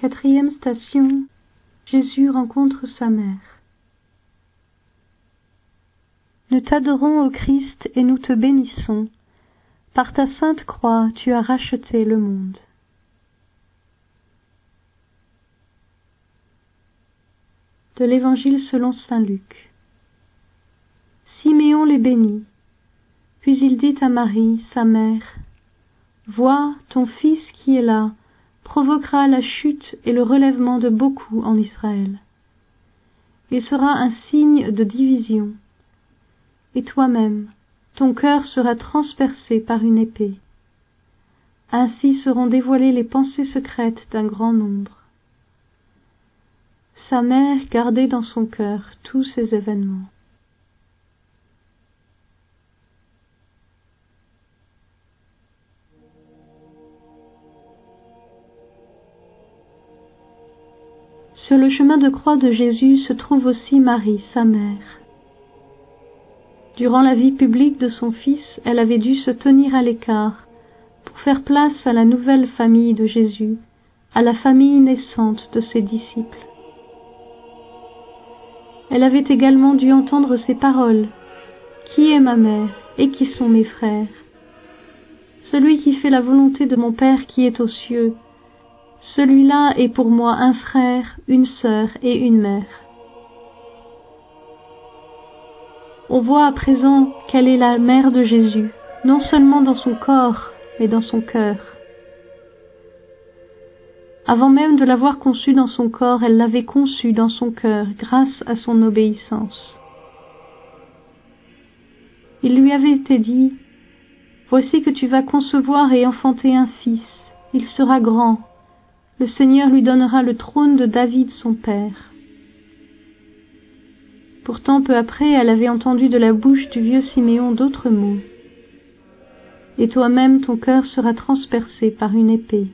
Quatrième station. Jésus rencontre sa mère. Nous t'adorons, ô Christ, et nous te bénissons. Par ta sainte croix, tu as racheté le monde. De l'Évangile selon saint Luc. Siméon les bénit. Puis il dit à Marie, sa mère, Vois, ton fils qui est là provoquera la chute et le relèvement de beaucoup en Israël. Il sera un signe de division. Et toi-même, ton cœur sera transpercé par une épée. Ainsi seront dévoilées les pensées secrètes d'un grand nombre. Sa mère gardait dans son cœur tous ces événements. Sur le chemin de croix de Jésus se trouve aussi Marie, sa mère. Durant la vie publique de son fils, elle avait dû se tenir à l'écart pour faire place à la nouvelle famille de Jésus, à la famille naissante de ses disciples. Elle avait également dû entendre ces paroles. Qui est ma mère et qui sont mes frères? Celui qui fait la volonté de mon Père qui est aux cieux, celui-là est pour moi un frère, une sœur et une mère. On voit à présent qu'elle est la mère de Jésus, non seulement dans son corps, mais dans son cœur. Avant même de l'avoir conçu dans son corps, elle l'avait conçu dans son cœur grâce à son obéissance. Il lui avait été dit, Voici que tu vas concevoir et enfanter un fils, il sera grand, le Seigneur lui donnera le trône de David son père. Pourtant peu après elle avait entendu de la bouche du vieux Siméon d'autres mots. Et toi-même ton cœur sera transpercé par une épée.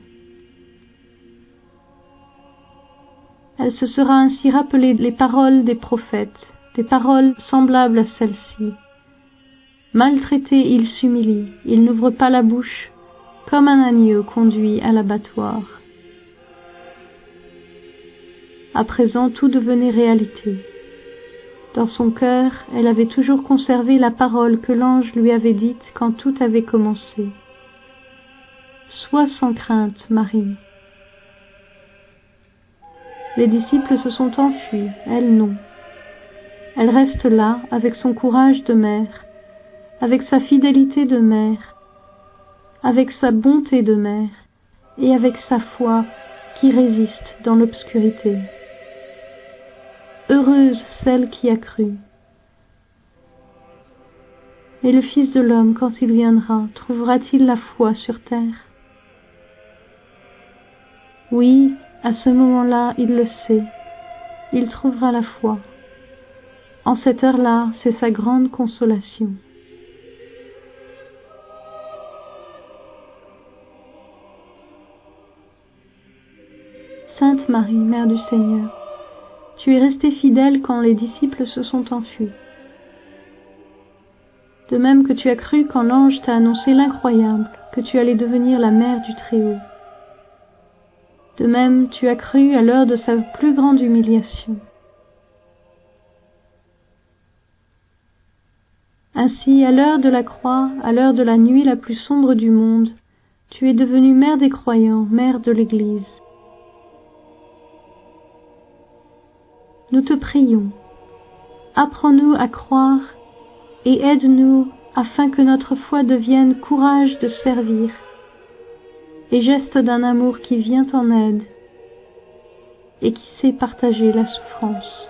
Elle se sera ainsi rappelé les paroles des prophètes, des paroles semblables à celles-ci. Maltraité, il s'humilie, il n'ouvre pas la bouche, comme un agneau conduit à l'abattoir. À présent tout devenait réalité. Dans son cœur, elle avait toujours conservé la parole que l'ange lui avait dite quand tout avait commencé. Sois sans crainte, Marie. Les disciples se sont enfuis, elle non. Elle reste là, avec son courage de mère, avec sa fidélité de mère, avec sa bonté de mère, et avec sa foi qui résiste dans l'obscurité. Heureuse celle qui a cru. Et le Fils de l'homme, quand il viendra, trouvera-t-il la foi sur terre? Oui, à ce moment-là, il le sait, il trouvera la foi. En cette heure-là, c'est sa grande consolation. Sainte Marie, Mère du Seigneur, tu es restée fidèle quand les disciples se sont enfuis. De même que tu as cru quand l'ange t'a annoncé l'incroyable, que tu allais devenir la mère du Très-Haut. De même, tu as cru à l'heure de sa plus grande humiliation. Ainsi, à l'heure de la croix, à l'heure de la nuit la plus sombre du monde, tu es devenue mère des croyants, mère de l'Église. Nous te prions, apprends-nous à croire et aide-nous afin que notre foi devienne courage de servir et geste d'un amour qui vient en aide et qui sait partager la souffrance.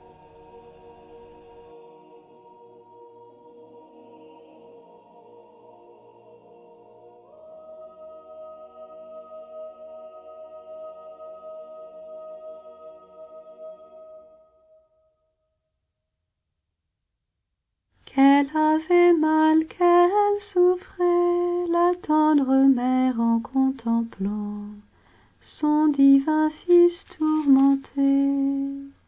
qu'elle avait mal, qu'elle souffrait, la tendre mère en contemplant son divin fils tourmenté.